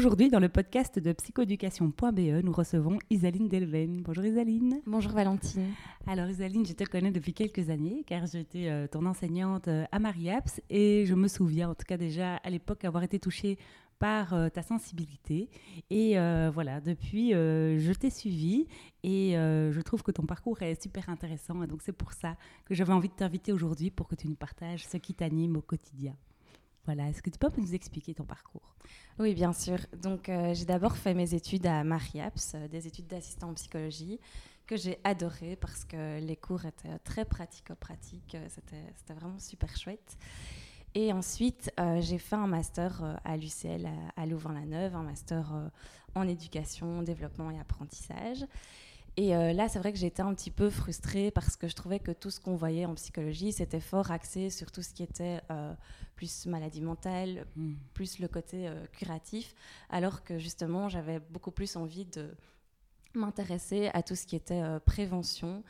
Aujourd'hui, dans le podcast de psychoéducation.be, nous recevons Isaline Delven. Bonjour Isaline. Bonjour Valentine. Alors Isaline, je te connais depuis quelques années car j'étais euh, ton enseignante euh, à Mariaps et je me souviens en tout cas déjà à l'époque avoir été touchée par euh, ta sensibilité. Et voilà, depuis, je t'ai suivi et je trouve que ton parcours est super intéressant. Et donc c'est pour ça que j'avais envie de t'inviter aujourd'hui pour que tu nous partages ce qui t'anime au quotidien. Voilà, est-ce que tu peux nous expliquer ton parcours? Oui, bien sûr. Donc, euh, j'ai d'abord fait mes études à Mariaps, euh, des études d'assistant en psychologie, que j'ai adoré parce que les cours étaient très pratico-pratiques. Euh, c'était vraiment super chouette. Et ensuite, j'ai fait un master à l'UCL à, à Louvain-la-Neuve, un master en éducation, développement et apprentissage. Et euh, là, c'est vrai que j'étais un petit peu frustrée parce que je trouvais que tout ce qu'on voyait en psychologie, c'était fort axé sur tout ce qui était euh, plus maladie mentale, hmm. plus le côté euh, curatif, alors que justement, j'avais beaucoup plus envie de m'intéresser à tout ce qui était prévention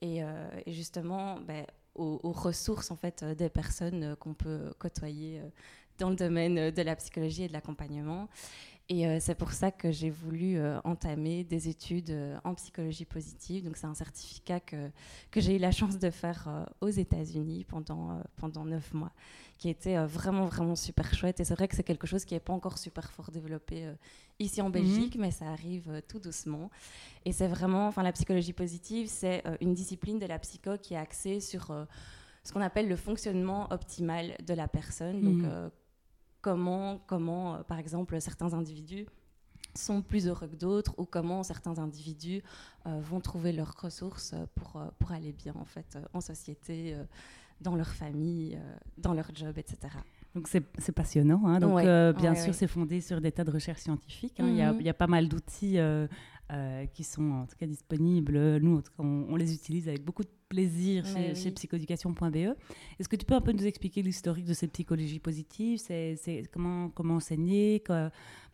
et, justement ben, aux, aux, ressources en fait des personnes qu'on peut côtoyer dans le domaine de la psychologie et de l'accompagnement. Et euh, c'est pour ça que j'ai voulu euh, entamer des études euh, en psychologie positive. Donc c'est un certificat que, que j'ai eu la chance de faire aux États-Unis pendant, pendant neuf mois, qui était vraiment, vraiment super chouette. Et c'est vrai que c'est quelque chose qui n'est pas encore super fort développé ici en Belgique, mhm. mais ça arrive tout doucement. Et c'est vraiment, enfin la psychologie positive, c'est une discipline de la psycho qui est axée sur ce qu'on appelle le fonctionnement optimal de la personne. Donc mhm comment, comment euh, par exemple, certains individus sont plus heureux que d'autres ou comment certains individus euh, vont trouver leurs ressources pour, euh, pour aller bien en fait en société, dans leur famille, dans leur job, etc. Donc c'est passionnant. Hein. Donc bien sûr, c'est fondé sur des tas de recherches scientifiques. Hein. il, y a, mhm. il, y a, pas mal d'outils qui sont en tout cas disponibles. Nous, en tout cas, on, les utilise avec beaucoup de plaisir chez, chez psychoéducation.be. Est-ce que tu peux un peu nous expliquer l'historique de cette psychologie positive C'est comment, comment enseigner?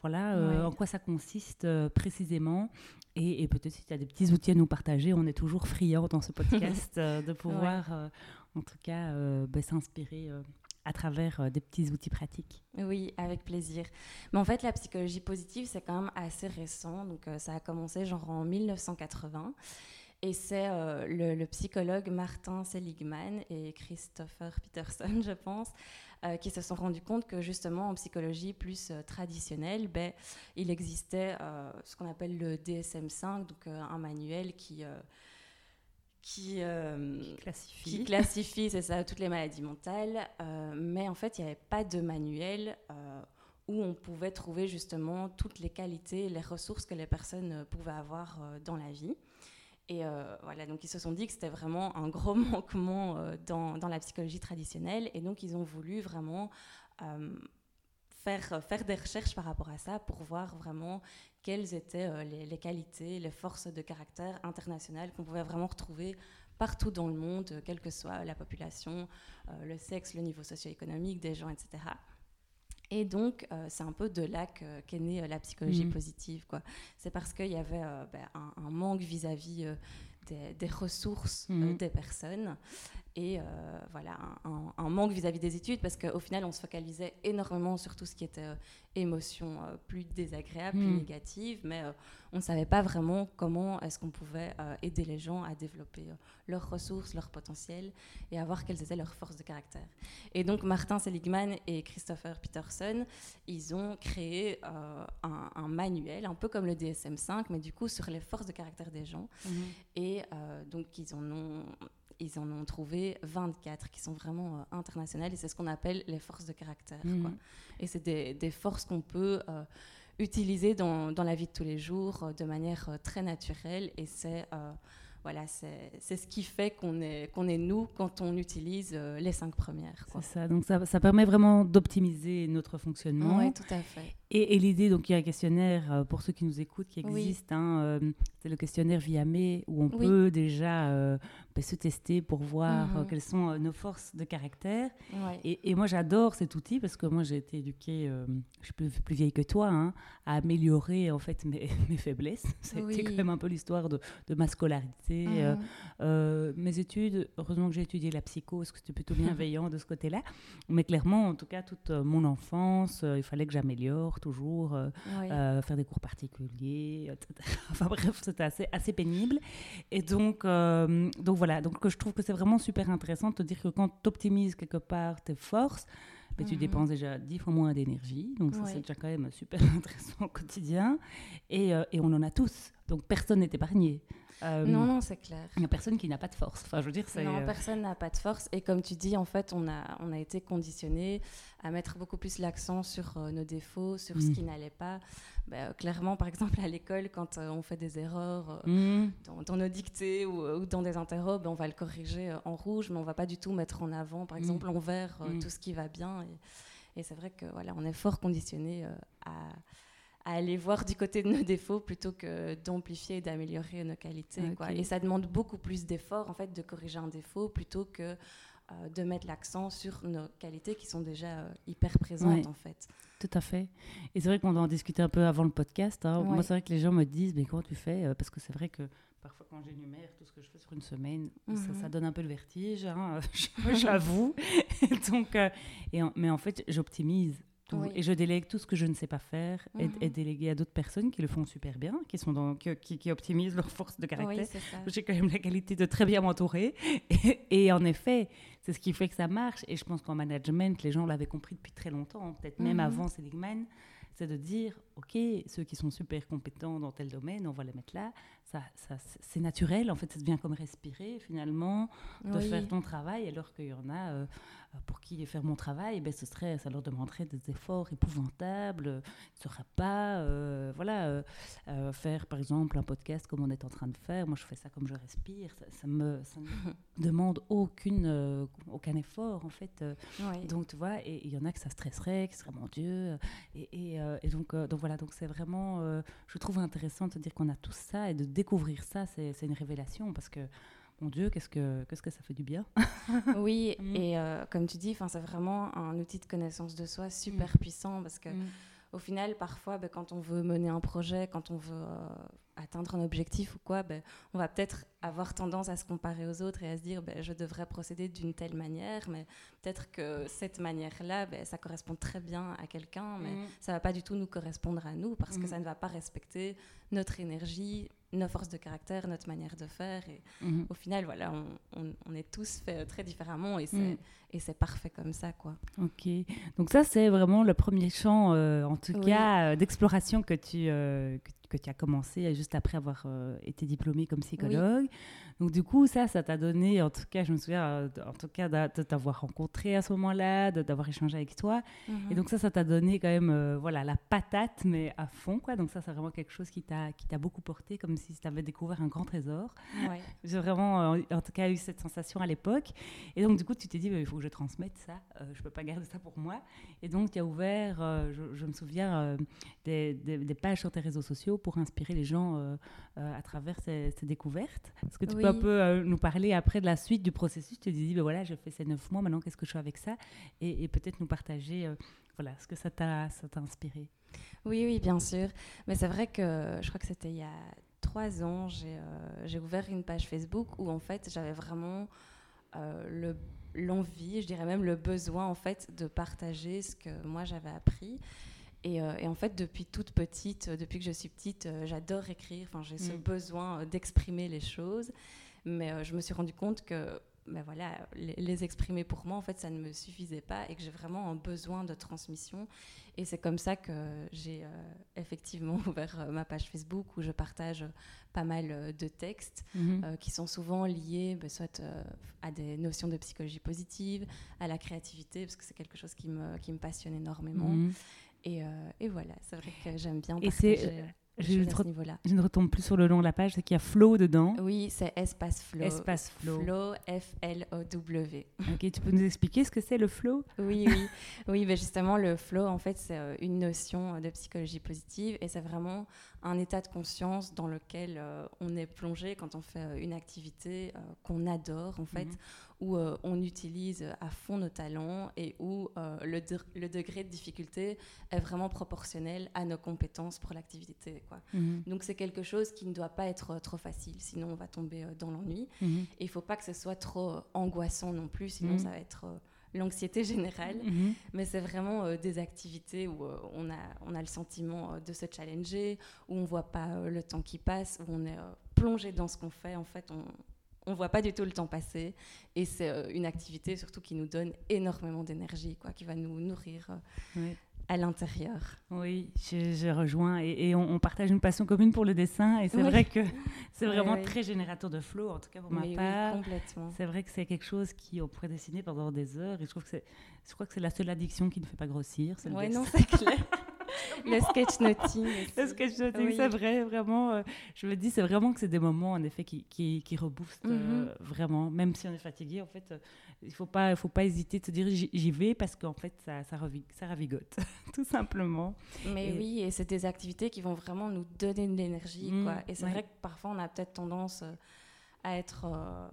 Voilà, euh, En quoi ça consiste euh, précisément? Et, peut-être si tu as des petits outils à nous partager, on est toujours friand dans ce podcast euh, de pouvoir, en tout cas, ben, s'inspirer à travers des petits outils pratiques. Oui, avec plaisir. Mais en fait, la psychologie positive, c'est quand même assez récent. Donc, ça a commencé genre en 1980. Et c'est euh, le, psychologue Martin Seligman et Christopher Peterson, je pense, euh, qui se sont rendus compte que justement en psychologie plus euh, traditionnelle, ben, il existait ce qu'on appelle le DSM-5, donc un manuel qui qui, classifie, qui classifie c'est ça, toutes les maladies mentales. mais en fait, il n'y avait pas de manuel où on pouvait trouver justement toutes les qualités, les ressources que les personnes pouvaient avoir dans la vie. Et euh, voilà, donc ils se sont dit que c'était vraiment un gros manquement euh, dans, dans, la psychologie traditionnelle. Et donc ils ont voulu vraiment euh, faire, faire des recherches par rapport à ça pour voir vraiment quelles étaient les, les, qualités, les forces de caractère internationales qu'on pouvait vraiment retrouver partout dans le monde, quelle que soit la population, le sexe, le niveau socio-économique des gens, etc. Et donc, euh, c'est un peu de là qu'est née euh, la psychologie mmh. positive. C'est parce qu'il y avait euh, ben, un, manque vis-à-vis des, ressources mmh. des personnes et voilà un, manque vis-à-vis des études parce qu'au final, on se focalisait énormément sur tout ce qui était émotions plus désagréables, plus mmh. négatives, mais on ne savait pas vraiment comment est-ce qu'on pouvait aider les gens à développer leurs ressources, leur potentiel et à voir quelles étaient leurs forces de caractère. Et donc Martin Seligman et Christopher Peterson, ils ont créé euh, un, manuel, un peu comme le DSM-5, mais du coup sur les forces de caractère des gens. Mhm. Et euh, donc ils en ont ils en ont trouvé 24 qui sont vraiment euh, internationales et c'est ce qu'on appelle les forces de caractère. Mhm. Et c'est des, des, forces qu'on peut utiliser dans, dans, la vie de tous les jours de manière très naturelle et c'est voilà, c'est ce qui fait qu'on est, qu'on est nous quand on utilise les cinq premières. C'est ça, donc ça, ça permet vraiment d'optimiser notre fonctionnement. Oui, tout à fait. Et, l'idée, donc il y a un questionnaire euh, pour ceux qui nous écoutent qui existe. Hein, euh, c'est le questionnaire Viamé où on peut déjà euh, bah, se tester pour voir mhm. quelles sont nos forces de caractère. Et, moi j'adore cet outil parce que moi j'ai été éduquée, je suis plus, plus, vieille que toi, hein, à améliorer en fait mes, mes faiblesses. C'était quand même un peu l'histoire de, de, ma scolarité, mhm. mes études. Heureusement que j'ai étudié la psycho parce que c'était plutôt bienveillant de ce côté-là. Mais clairement, en tout cas, toute mon enfance, il fallait que j'améliore toujours, euh, euh, faire des cours particuliers, etc. enfin bref, c'était assez, assez pénible. Et donc, euh, donc voilà, donc je trouve que c'est vraiment super intéressant de te dire que quand tu optimises quelque part tes forces, mais ben, tu mhm. dépenses déjà dix fois moins d'énergie. Donc, ça, c'est déjà quand même super intéressant au quotidien. Et, et, on en a tous. Donc, personne n'est épargné. Euh, non, non, c'est clair. Il n'y a personne qui n'a pas de force. Enfin, je veux dire, non, euh, personne n'a pas de force. Et comme tu dis, en fait, on a, on a été conditionné à mettre beaucoup plus l'accent sur euh, nos défauts, sur ce mm. qui n'allait pas. Bah, clairement, par exemple, à l'école, quand on fait des erreurs mm. dans, nos dictées ou, dans des interrobes, on va le corriger en rouge, mais on ne va pas du tout mettre en avant, par mm. exemple, en vert, tout ce qui va bien. Et, et c'est vrai que voilà, on est fort conditionné à à aller voir du côté de nos défauts plutôt que d'amplifier et d'améliorer nos qualités. Et ça demande beaucoup plus d'efforts en fait de corriger un défaut plutôt que euh, de mettre l'accent sur nos qualités qui sont déjà euh, hyper présentes en fait. Tout à fait. Et c'est vrai qu'on en discutait un peu avant le podcast. Hein. Moi, c'est vrai que les gens me disent, mais comment tu fais euh, Parce que c'est vrai que parfois quand j'énumère tout ce que je fais sur une semaine, ça, mhm. donne un peu le vertige, hein, j'avoue. Donc, et mais en fait, j'optimise et je délègue tout ce que je ne sais pas faire et, mhm. déléguer à d'autres personnes qui le font super bien, qui, sont dans, qui, qui, optimisent leur force de caractère. J'ai quand même la qualité de très bien m'entourer. Et, en effet, c'est ce qui fait que ça marche. Et je pense qu'en management, les gens l'avaient compris depuis très longtemps, peut-être même mhm. avant Seligman c'est de dire, OK, ceux qui sont super compétents dans tel domaine, on va les mettre là. Ça, ça c'est naturel, en fait, ça devient comme respirer, finalement, de faire ton travail, alors qu'il y en a... Euh, euh, pour qui faire mon travail, ben, ce serait, ça leur demanderait des efforts épouvantables, ne sera pas, euh, voilà, euh, faire par exemple un podcast comme on est en train de faire. Moi, je fais ça comme je respire. Ça, me, ça me demande aucune, aucun effort en fait. Donc tu vois, et il y en a que ça stresserait, qui serait mon Dieu. Et, et, donc, donc voilà, donc c'est vraiment, je trouve intéressant de te dire qu'on a tout ça et de découvrir ça, c'est une révélation parce que mon Dieu, qu'est-ce que, qu'est-ce que ça fait du bien? oui, mm. et euh, comme tu dis, c'est vraiment un outil de connaissance de soi super mm. puissant parce que, mm. au final, parfois, ben, quand on veut mener un projet, quand on veut euh, atteindre un objectif ou quoi, ben, on va peut-être avoir tendance à se comparer aux autres et à se dire ben, je devrais procéder d'une telle manière, mais peut-être que cette manière-là, ça correspond très bien à quelqu'un, mais ça ne va pas du tout nous correspondre à nous parce que ça ne va pas respecter notre énergie, nos forces de caractère, notre manière de faire. Et mhm. au final, voilà, on, on, est tous faits très différemment et c'est mhm. et c'est parfait comme ça, quoi. Ok. Donc ça, c'est vraiment le premier champ, euh, en tout cas, euh, d'exploration que tu euh, que, tu as commencé juste après avoir été diplômé comme psychologue. Donc du coup, ça, ça t'a donné, en tout cas, je me souviens, euh, en tout cas, de t'avoir rencontré à ce moment-là, d'avoir échangé avec toi. Et mhm. donc ça, ça t'a donné quand même, euh, voilà, la patate, mais à fond, quoi. Donc ça, c'est vraiment quelque chose qui t'a qui t'a beaucoup porté, comme si tu avais découvert un grand trésor. J'ai vraiment, euh, en tout cas, eu cette sensation à l'époque. Et donc du coup, tu t'es dit, bah, il faut que je transmette ça. je peux pas garder ça pour moi. Et donc tu as ouvert, je, me souviens, des, des, pages sur tes réseaux sociaux pour inspirer les gens à travers ces, découvertes. Est-ce que tu peux un peu euh, nous parler après de la suite du processus Tu te dis, ben voilà, je fais ces neuf mois, maintenant qu'est-ce que je fais avec ça? Et, peut-être nous partager euh, voilà, ce que ça t'a inspiré. Oui, oui, bien sûr. Mais c'est vrai que je crois que c'était il y a trois ans, j'ai euh, ouvert une page Facebook où en fait j'avais vraiment l'envie, je dirais même le besoin en fait de partager ce que moi j'avais appris. Et, en fait, depuis toute petite, depuis que je suis petite, j'adore écrire. Enfin, j'ai ce mm. besoin d'exprimer les choses. Mais euh, je me suis rendu compte que ben voilà, les, exprimer pour moi, en fait, ça ne me suffisait pas et que j'ai vraiment un besoin de transmission. Et c'est comme ça que j'ai euh, effectivement ouvert euh, ma page Facebook où je partage pas mal de textes mhm. qui sont souvent liés ben, soit à des notions de psychologie positive, à la créativité, parce que c'est quelque chose qui me, qui me passionne énormément. Mhm. Et, et, voilà, c'est vrai que j'aime bien partager. je, je, ne retombe plus sur le nom de la page, c'est qu'il y a Flow dedans. Oui, c'est Espace Flow. Espace Flow. Flow, F-L-O-W. Ok, tu peux nous expliquer ce que c'est le flow Oui, oui. oui ben justement, le flow, en fait, c'est euh, une notion de psychologie positive et c'est vraiment un état de conscience dans lequel euh, on est plongé quand on fait euh, une activité qu'on adore, en fait, mhm. Où on utilise à fond nos talents et où le, le, degré de difficulté est vraiment proportionnel à nos compétences pour l'activité. Mhm. Donc c'est quelque chose qui ne doit pas être trop facile, sinon on va tomber dans l'ennui. Mhm. Et il ne faut pas que ce soit trop angoissant non plus, sinon ça va être l'anxiété générale, mhm. mais c'est vraiment euh, des activités où euh, on, a, on a le sentiment euh, de se challenger, où on ne voit pas le temps qui passe, où on est plongé dans ce qu'on fait. En fait, on ne voit pas du tout le temps passer. Et c'est une activité surtout qui nous donne énormément d'énergie, quoi, qui va nous nourrir à l'intérieur. Oui, je, rejoins. Et, on, partage une passion commune pour le dessin. Et c'est vrai que c'est vraiment très générateur de flow, en tout cas pour ma part. complètement. C'est vrai que c'est quelque chose qui on pourrait dessiner pendant des heures. Et je trouve que c'est, je crois que c'est la seule addiction qui ne fait pas grossir. Oui, non, c'est clair. le sketchnoting. Le sketchnoting, c'est vrai, vraiment. Euh, je me dis, c'est vraiment que c'est des moments, en effet, qui, qui, qui reboostent euh, mhm. vraiment. Même si on est fatigué, en fait, euh, il ne faut pas, faut pas hésiter de se dire j'y vais parce qu'en fait, ça, ça, ça ravigote, tout simplement. Mais oui, et c'est des activités qui vont vraiment nous donner de l'énergie. Mmh, et c'est vrai que parfois, on a peut-être tendance à être, euh,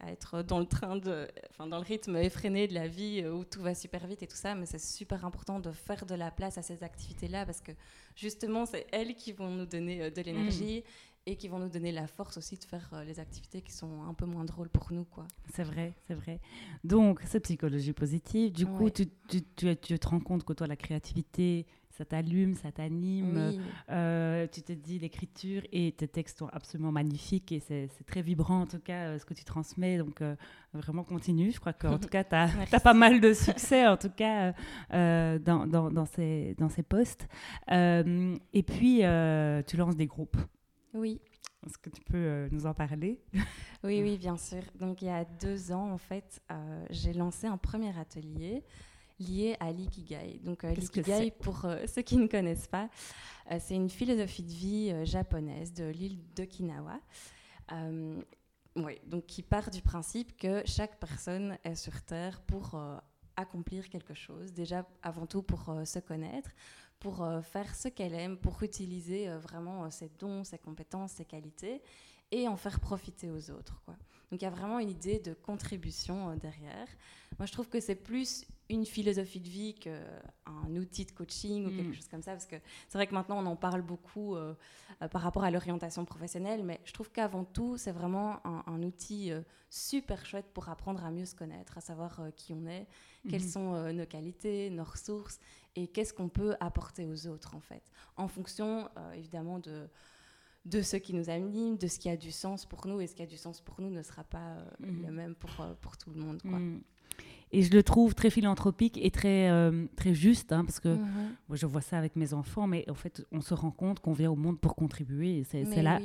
à être dans le train de, dans le rythme effréné de la vie euh, où tout va super vite et tout ça, mais c'est super important de faire de la place à ces activités-là parce que justement, c'est elles qui vont nous donner euh, de l'énergie. Mm. Et qui vont nous donner la force aussi de faire les activités qui sont un peu moins drôles pour nous. quoi. C'est vrai, c'est vrai. Donc, c'est psychologie positive. Du coup, tu, tu, tu, tu, te rends compte que toi, la créativité, ça t'allume, ça t'anime. Euh, tu te dis l'écriture et tes textes sont absolument magnifiques et c'est très vibrant en tout cas euh, ce que tu transmets. Donc euh, vraiment continue. Je crois qu'en tout cas tu as, pas mal de succès en tout cas dans, dans, dans, ces, dans ces postes. et puis tu lances des groupes. Oui. Est-ce que tu peux nous en parler? Oui, oui, bien sûr. Donc il y a deux ans en fait, j'ai lancé un premier atelier lié à l'ikigai. Donc euh, l'ikigai, pour euh, ceux qui ne connaissent pas, euh, c'est une philosophie de vie japonaise de l'île d'Okinawa. Oui, donc qui part du principe que chaque personne est sur Terre pour accomplir quelque chose, déjà avant tout pour se connaître, pour faire ce qu'elle aime, pour utiliser vraiment ses dons, ses compétences, ses qualités et en faire profiter aux autres. Quoi. Donc il y a vraiment une idée de contribution derrière. Moi je trouve que c'est plus une philosophie de vie qu'un outil de coaching ou quelque mm. chose comme ça. Parce que c'est vrai que maintenant, on en parle beaucoup euh, euh, par rapport à l'orientation professionnelle, mais je trouve qu'avant tout, c'est vraiment un, outil euh, super chouette pour apprendre à mieux se connaître, à savoir qui on est, quelles mm-hmm. sont nos qualités, nos ressources et qu'est-ce qu'on peut apporter aux autres, en fait, en fonction, évidemment, de de ce qui nous anime, de ce qui a du sens pour nous, et ce qui a du sens pour nous ne sera pas mm-hmm. le même pour, pour tout le monde. Quoi. Mm. Et je le trouve très philanthropique et très, euh, très juste, hein, parce que mhm. moi, je vois ça avec mes enfants, mais en fait, on se rend compte qu'on vient au monde pour contribuer. C'est là,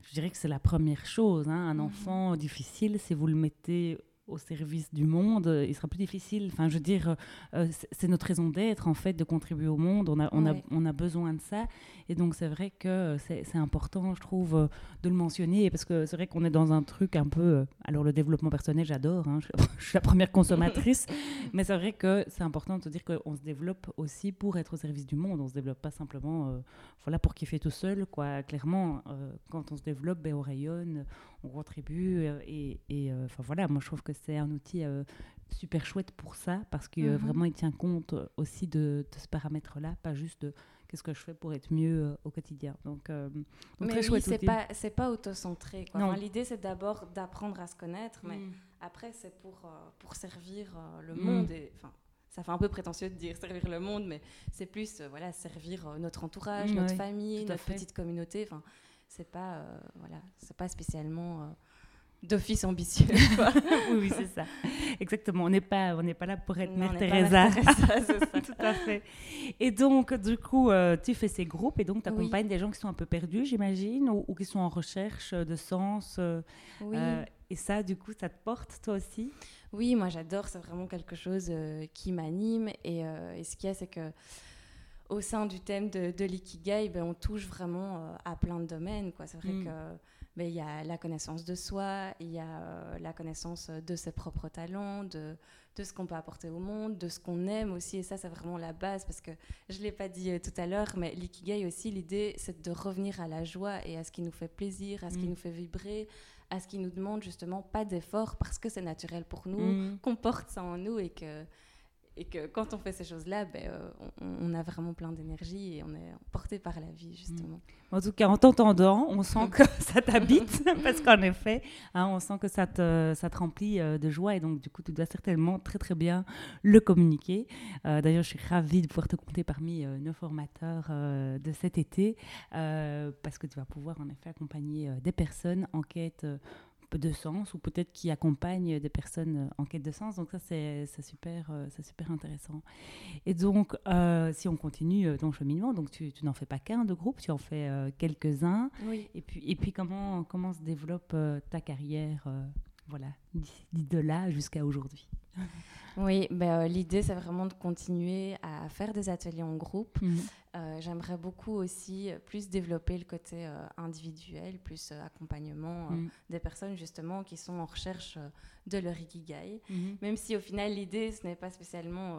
je dirais que c'est la première chose. Hein. un mhm. enfant difficile, si vous le mettez au service du monde, il sera plus difficile. Enfin, je veux dire, euh, c'est notre raison d'être, en fait, de contribuer au monde. On a, on, a, on a besoin de ça. Et donc, c'est vrai que c'est important, je trouve, euh, de le mentionner. Parce que c'est vrai qu'on est dans un truc un peu. Euh, alors, le développement personnel, j'adore. Hein, je, suis la première consommatrice. mais c'est vrai que c'est important de se dire qu'on se développe aussi pour être au service du monde. On ne se développe pas simplement voilà, pour kiffer tout seul. Quoi. Clairement, quand on se développe, ben, on rayonne, on contribue. et, et enfin, voilà, moi, je trouve que c'est un outil euh, super chouette pour ça, parce que mhm. vraiment, il tient compte aussi de, ce paramètre-là, pas juste de qu'est-ce que je fais pour être mieux euh, au quotidien. Donc, euh, mais très oui, c'est pas c'est pas autocentré. L'idée c'est d'abord d'apprendre à se connaître, mais mm. après c'est pour pour servir le mm. monde. Et enfin, ça fait un peu prétentieux de dire servir le monde, mais c'est plus voilà servir notre entourage, notre famille, notre petite communauté. Enfin, c'est pas voilà, c'est pas spécialement d'office ambitieux. oui, oui c'est ça. Exactement. On n'est pas, on n'est pas là pour être Mère Teresa. Tout à fait. Et donc, du coup, euh, tu fais ces groupes et donc tu accompagnes des gens qui sont un peu perdus, j'imagine, ou, qui sont en recherche de sens. Euh, oui. Euh, et ça, du coup, ça te porte, toi aussi? Oui, moi j'adore. C'est vraiment quelque chose qui m'anime. Et, et, ce qu'il y a, c'est que au sein du thème de, de l'ikigai, ben, on touche vraiment à plein de domaines. C'est vrai mm. que ben, il y a la connaissance de soi, il y a la connaissance de ses propres talents, de, de ce qu'on peut apporter au monde, de ce qu'on aime aussi. Et ça, c'est vraiment la base parce que je ne l'ai pas dit tout à l'heure, mais l'ikigai aussi, l'idée, c'est de revenir à la joie et à ce qui nous fait plaisir, à ce qui mm. nous fait vibrer, à ce qui nous demande justement pas d'effort parce que c'est naturel pour nous, mm. qu'on porte ça en nous et que et que quand on fait ces choses-là, ben, euh, on, a vraiment plein d'énergie et on est porté par la vie, justement. En tout cas, en t'entendant, on sent que ça t'habite, parce qu'en effet, hein, on sent que ça te, ça te remplit euh, de joie et donc, du coup, tu dois certainement très, très bien le communiquer. Euh, d'ailleurs, je suis ravie de pouvoir te compter parmi nos formateurs de cet été, parce que tu vas pouvoir, en effet, accompagner des personnes en quête de sens ou peut-être qui accompagne des personnes euh, en quête de sens. Donc ça, c'est super, euh, c'est super intéressant. Et donc, euh, si on continue ton cheminement, donc tu, n'en fais pas qu'un de groupe, tu en fais quelques-uns. Et puis, et puis comment, comment se développe ta carrière voilà, de là jusqu'à aujourd'hui Oui, euh, l'idée, c'est vraiment de continuer à faire des ateliers en groupe. Mhm. Euh, j'aimerais beaucoup aussi plus développer le côté euh, individuel, plus accompagnement mhm. des personnes justement qui sont en recherche de leur ikigai. Mhm. Même si au final, l'idée, ce n'est pas spécialement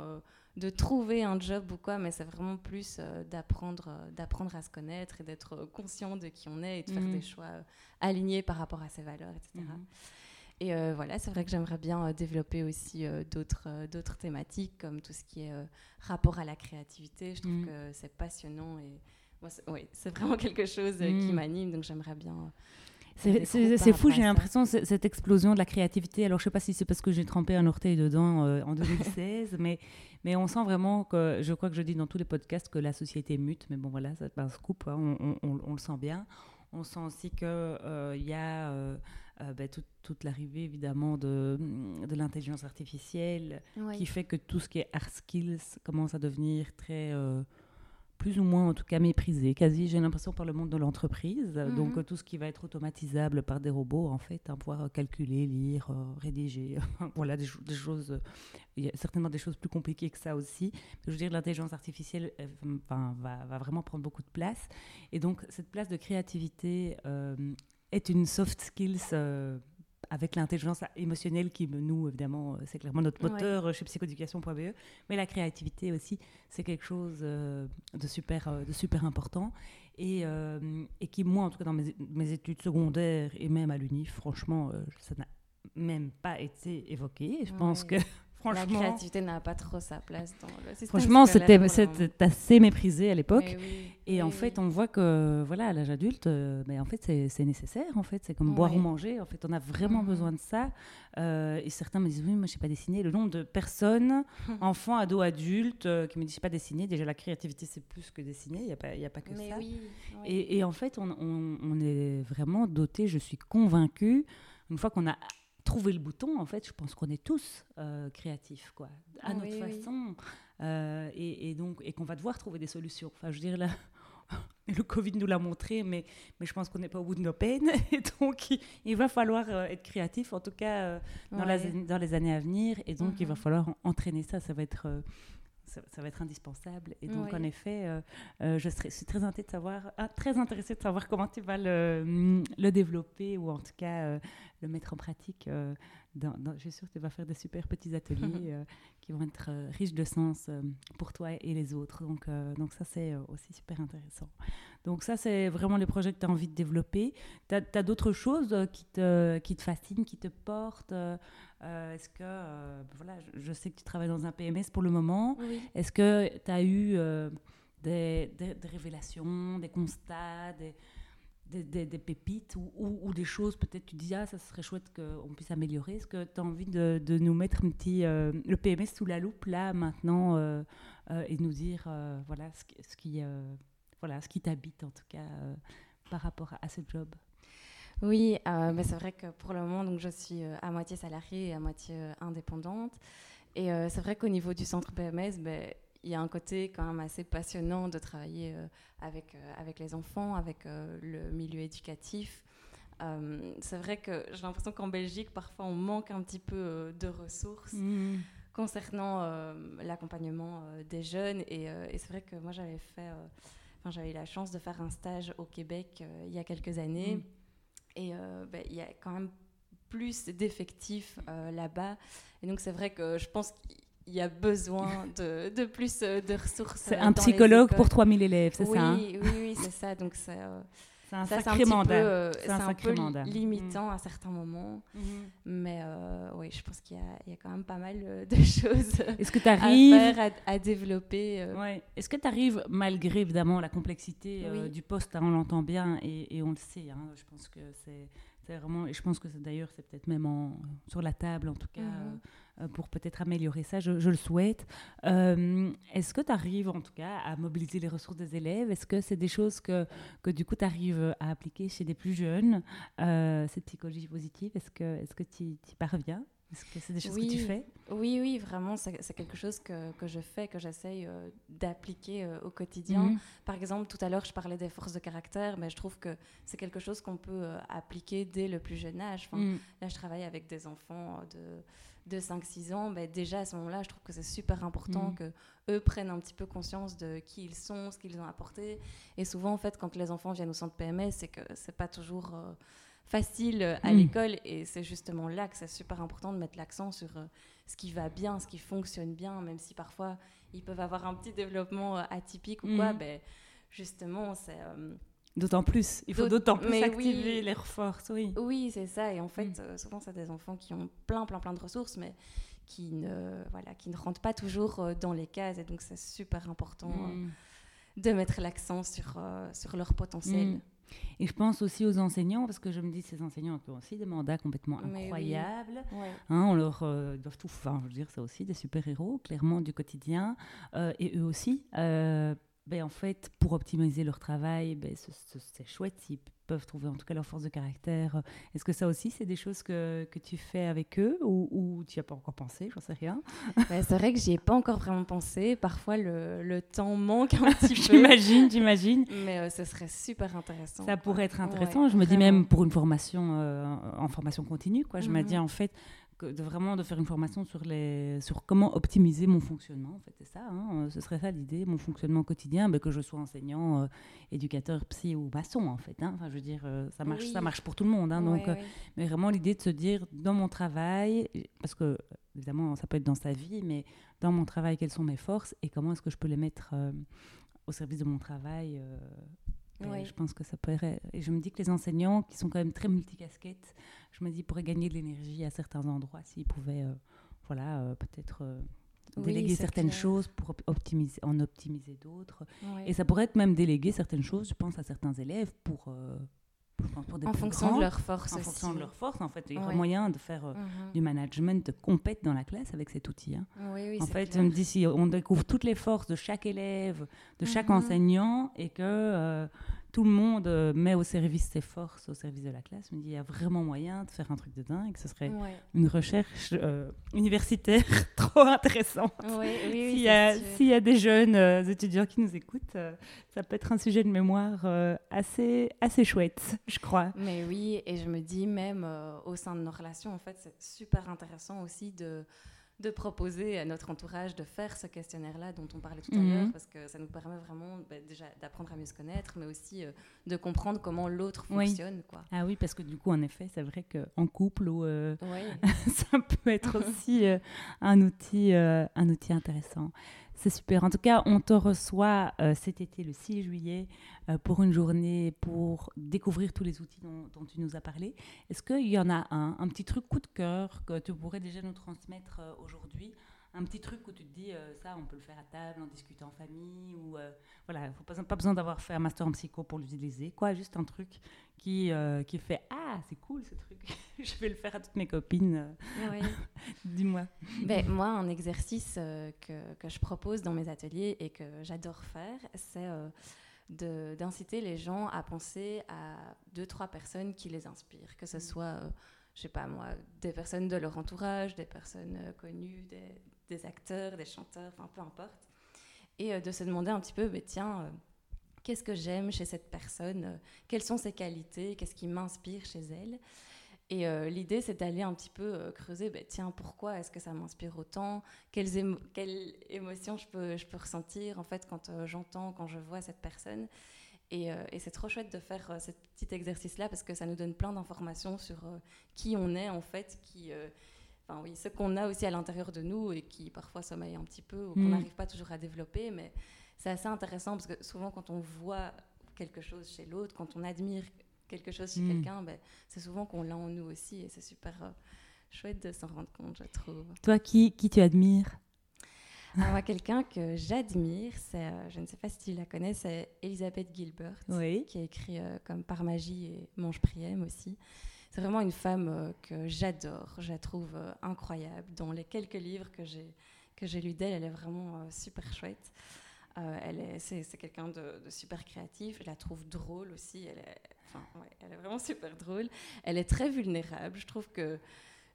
de trouver un job ou quoi, mais c'est vraiment plus d'apprendre, d'apprendre à se connaître et d'être conscient de qui on est et de faire des choix alignés par rapport à ses valeurs, etc. Et euh, voilà, c'est vrai que j'aimerais bien euh, développer aussi euh, d'autres d'autres thématiques, comme tout ce qui est rapport à la créativité. Je trouve mm. que c'est passionnant et oui, c'est vraiment quelque chose qui mm. m'anime, donc j'aimerais bien. C'est fou, j'ai l'impression, cette explosion de la créativité. Alors, je ne sais pas si c'est parce que j'ai trempé un orteil dedans en 2016, mais, mais on sent vraiment que, je crois que je dis dans tous les podcasts que la société mute, mais bon, voilà, c'est pas un scoop, hein, on, on, on, le sent bien. On sent aussi qu'il il y a euh, ben, toute l'arrivée évidemment de, de l'intelligence artificielle qui fait que tout ce qui est hard skills commence à devenir très euh, plus ou moins en tout cas méprisé, quasi j'ai l'impression par le monde de l'entreprise. Mhm. Donc tout ce qui va être automatisable par des robots en fait, hein, pouvoir calculer, lire, euh, rédiger, voilà des, choses, il y a certainement des choses plus compliquées que ça aussi. je veux dire l'intelligence artificielle va, va, vraiment prendre beaucoup de place et donc cette place de créativité est une soft skills euh, avec l'intelligence émotionnelle qui, nous, évidemment, euh, c'est clairement notre moteur euh, chez psychoéducation.be, mais la créativité aussi, c'est quelque chose de, super, de super important. Et, et, qui, moi, en tout cas, dans mes, mes études secondaires et même à l'UNIF, franchement, ça n'a même pas été évoqué. Je pense que la créativité n'a pas trop sa place dans le système. Franchement, c'était assez méprisé à l'époque. et en fait, on voit que, voilà, à l'âge adulte, euh, mais en fait, c'est nécessaire. En fait, c'est comme boire ou manger. En fait, on a vraiment mhm. besoin de ça. Euh, et certains me disent, oui, moi, je sais pas dessiner. Le nombre de personnes, enfants, ados, adultes, euh, qui me disent, je sais pas dessiner. Déjà, la créativité, c'est plus que dessiner. Il n'y a, pas, a pas que ça. Et, et, en fait, on, on, on est vraiment doté, je suis convaincue, une fois qu'on a trouver le bouton, en fait, je pense qu'on est tous euh, créatifs, quoi, à notre façon, euh, et, donc et qu'on va devoir trouver des solutions. Enfin, je dirais là, le Covid nous l'a montré, mais mais je pense qu'on n'est pas au bout de nos peines, et donc il, va falloir euh, être créatif, en tout cas dans, dans, les années à venir, et donc il va mhm. falloir entraîner ça. Ça va être ça, va être indispensable. Et donc, en effet, euh, euh, je, serais, suis très, de savoir, ah, très intéressée de savoir comment tu vas le, mm, le développer ou en tout cas euh, le mettre en pratique. Dans, je suis sûre que tu vas faire des super petits ateliers qui vont être riches de sens pour toi et les autres. Donc, donc ça, c'est aussi super intéressant. Donc ça, c'est vraiment les projets que tu as envie de développer. Tu as, d'autres choses qui te, qui te fascinent, qui te portent euh, est-ce que, euh, voilà, je, sais que tu travailles dans un PMS pour le moment. Est-ce que tu as eu euh, des, révélations, des constats, des, des, pépites ou, des choses, peut-être tu dis, ah, ça serait chouette qu'on puisse améliorer. Est-ce que tu as envie de, nous mettre un petit, le PMS sous la loupe, là, maintenant, et nous dire, voilà, ce, qui, voilà, ce qui t'habite, en tout cas, par rapport à ce job? Oui, euh, mais c'est vrai que pour le moment, donc, je suis euh, à moitié salariée et à moitié euh, indépendante. Et c'est vrai qu'au niveau du centre PMS, ben, il y a un côté quand même assez passionnant de travailler avec, avec les enfants, avec le milieu éducatif. c'est vrai que j'ai l'impression qu'en Belgique, parfois, on manque un petit peu de ressources. Mmh concernant l'accompagnement des jeunes. Et, et c'est vrai que moi, j'avais fait, enfin, j'avais eu la chance de faire un stage au Québec il y a quelques années. Mm. Et ben, il y a quand même plus d'effectifs là-bas. Et donc, c'est vrai que je pense qu'il y a besoin de, de plus de ressources. C'est un psychologue pour 3000 élèves, c'est ça hein Oui, oui, c'est ça. Donc, c'est c'est un sacré mandat. c'est un, peu limitant à certains moments. Mhm. Mais euh, oui, je pense qu'il y, y, a quand même pas mal euh, de choses Est-ce que arrives... à faire, à, développer. Euh. Ouais. Est-ce que tu arrives, malgré évidemment la complexité du poste, hein, on l'entend bien et, et, on le sait, hein, je pense que c'est vraiment, et je pense que d'ailleurs c'est peut-être même en, sur la table en tout cas, mhm. Euh, pour peut-être améliorer ça, je, le souhaite. Euh, est-ce que tu arrives en tout cas à mobiliser les ressources des élèves? Est-ce que c'est des choses que, que du coup tu arrives à appliquer chez des plus jeunes, euh, cette psychologie positive Est-ce que est que tu y parviens? Est-ce que c'est des choses que tu fais? Oui, oui, vraiment, c'est quelque chose que, que, je fais, que j'essaye d'appliquer au quotidien. Mhm. Par exemple, tout à l'heure, je parlais des forces de caractère, mais je trouve que c'est quelque chose qu'on peut appliquer dès le plus jeune âge. Enfin, mhm. Là, je travaille avec des enfants de de 5-6 ans, ben déjà à ce moment-là, je trouve que c'est super important mm. que eux prennent un petit peu conscience de qui ils sont, ce qu'ils ont apporté. Et souvent, en fait, quand les enfants viennent au centre PMS, c'est que c'est pas toujours euh, facile euh, à mm. l'école. Et c'est justement là que c'est super important de mettre l'accent sur euh, ce qui va bien, ce qui fonctionne bien, même si parfois ils peuvent avoir un petit développement atypique ou quoi. Mm. Ben, justement, c'est D'autant plus, il faut d'autant plus activer les forces, oui. Oui, c'est ça. Et en fait, mm. euh, souvent, c'est des enfants qui ont plein, plein, plein de ressources, mais qui ne, voilà, qui ne rentrent pas toujours euh, dans les cases. Et donc, c'est super important euh, mm. de mettre l'accent sur, sur leur potentiel. Mm. Et je pense aussi aux enseignants, parce que je me dis, ces enseignants ont aussi des mandats complètement incroyables. Hein, on leur doit tout, enfin, je veux dire, c'est aussi des super-héros, clairement, du quotidien. et eux aussi, ben, en fait, pour optimiser leur travail, ben, c'est chouette s'ils peuvent trouver en tout cas leur force de caractère. Est-ce que ça aussi, c'est des choses que, que, tu fais avec eux ou, ou tu n'y as pas encore pensé? J'en sais rien. Ben, c'est vrai que j'y ai pas encore vraiment pensé. Parfois, le, le temps manque un petit peu. j'imagine, j'imagine. Mais euh, ce serait super intéressant. Ça pourrait être intéressant. je me dis même pour une formation euh, en formation continue. Quoi. Je me mhm. dis en fait, de vraiment de faire une formation sur, les, sur comment optimiser mon fonctionnement. En fait, c'est ça, hein, euh, ce serait ça l'idée, mon fonctionnement quotidien, ben, que je sois enseignant, euh, éducateur, psy ou maçon, en fait. Hein. Enfin, je veux dire, euh, ça marche, ça marche pour tout le monde. Hein, donc, mais vraiment l'idée de se dire dans mon travail, parce que évidemment, ça peut être dans sa vie, mais dans mon travail, quelles sont mes forces et comment est-ce que je peux les mettre au service de mon travail. Je pense que ça pourrait. Et je me dis que les enseignants, qui sont quand même très multicasquettes, je me dis, pourraient gagner de l'énergie à certains endroits s'ils pouvaient, euh, voilà, euh, peut-être euh, déléguer certaines choses pour optimiser, en optimiser d'autres. Et ça pourrait être même déléguer certaines choses, je pense, à certains élèves pour en fonction de leur force en fonction de leur force en fait il y a moyen de faire mhm. du management compète dans la classe avec cet outil hein. en fait je me dis si on découvre toutes les forces de chaque élève de chaque mhm. enseignant et que tout le monde euh, met au service ses forces, au service de la classe. me dit, il y a vraiment moyen de faire un truc de dingue. Ce serait une recherche euh, universitaire trop intéressante. S'il y, a des jeunes euh, étudiants qui nous écoutent, ça peut être un sujet de mémoire assez, assez chouette, je crois. Mais oui, et je me dis même au sein de nos relations, en fait, c'est super intéressant aussi de de proposer à notre entourage de faire ce questionnaire-là dont on parlait tout à mhm. l'heure, parce que ça nous permet vraiment bah, déjà d'apprendre à mieux se connaître, mais aussi euh, de comprendre comment l'autre fonctionne. Quoi. Ah oui, parce que du coup, en effet, c'est vrai qu'en couple, ou, euh, ça peut être aussi euh, un, outil, un outil intéressant. C'est super. En tout cas, on te reçoit euh, cet été, le 6 juillet, euh, pour une journée pour découvrir tous les outils dont, tu nous as parlé. Est-ce qu'il y en a un, un petit truc coup de cœur que tu pourrais déjà nous transmettre euh, aujourd'hui un petit truc où tu te dis ça on peut le faire à table en discutant en famille ou voilà faut pas, pas besoin d'avoir fait un master en psycho pour l'utiliser quoi juste un truc qui qui fait ah c'est cool ce truc je vais le faire à toutes mes copines. Oui. Dis-moi. Ben, moi, un exercice euh, que, que, je propose dans mes ateliers et que j'adore faire, c'est euh, d'inciter les gens à penser à deux, trois personnes qui les inspirent, que ce soit, euh, je sais pas moi, des personnes de leur entourage, des personnes connues, des, des, acteurs, des chanteurs, enfin peu importe. Et de se demander un petit peu, mais tiens, qu'est-ce que j'aime chez cette personne Quelles sont ses qualités Qu'est-ce qui m'inspire chez elle? Et l'idée, c'est d'aller un petit peu creuser, ben, tiens, pourquoi est-ce que ça m'inspire autant? Quelles, quelles, émotions je peux, je peux ressentir, en fait, quand j'entends, quand je vois cette personne? Et, et c'est trop chouette de faire ce petit exercice-là parce que ça nous donne plein d'informations sur qui on est, en fait, qui enfin oui, ce qu'on a aussi à l'intérieur de nous et qui parfois sommeille un petit peu ou qu'on mm. n'arrive pas toujours à développer. Mais c'est assez intéressant parce que souvent quand on voit quelque chose chez l'autre, quand on admire quelque chose chez mm. quelqu'un, ben, c'est souvent qu'on l'a en nous aussi et c'est super euh, chouette de s'en rendre compte, je trouve. Toi, qui, qui tu admires? Alors, moi, quelqu'un que j'admire, c'est, euh, je ne sais pas si tu la connais, c'est Elisabeth Gilbert, qui a écrit euh, comme Par magie et Mange Priem aussi. C'est vraiment une femme euh, que j'adore, je la trouve euh, incroyable. Dans les quelques livres que j'ai que j'ai lu d'elle, elle est vraiment euh, super chouette. elle est, c'est, quelqu'un de, super créatif. Je la trouve drôle aussi. Elle est, enfin, elle est vraiment super drôle. Elle est très vulnérable. Je trouve que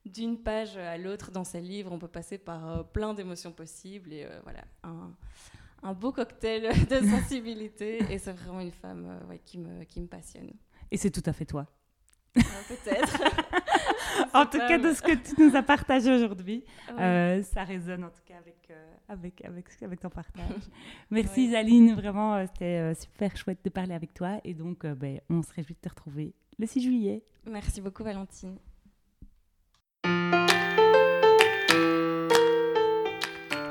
d'une page à l'autre dans ses livres, on peut passer par plein d'émotions possibles et voilà un, un, beau cocktail de sensibilité. et c'est vraiment une femme qui, me, qui me passionne. Et c'est tout à fait toi. Peut-être. en tout cas, de ce que tu nous as partagé aujourd'hui, euh, ça résonne en tout cas avec, euh, avec, avec, avec ton partage. Merci Zaline, vraiment, euh, c'était super chouette de parler avec toi. Et donc, ben, on se réjouit de te retrouver le 6 juillet. Merci beaucoup Valentine.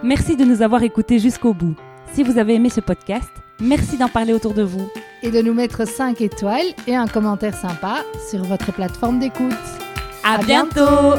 Merci de nous avoir écoutés jusqu'au bout. Si vous avez aimé ce podcast, merci d'en parler autour de vous. Et de nous mettre 5 étoiles et un commentaire sympa sur votre plateforme d'écoute. À, bientôt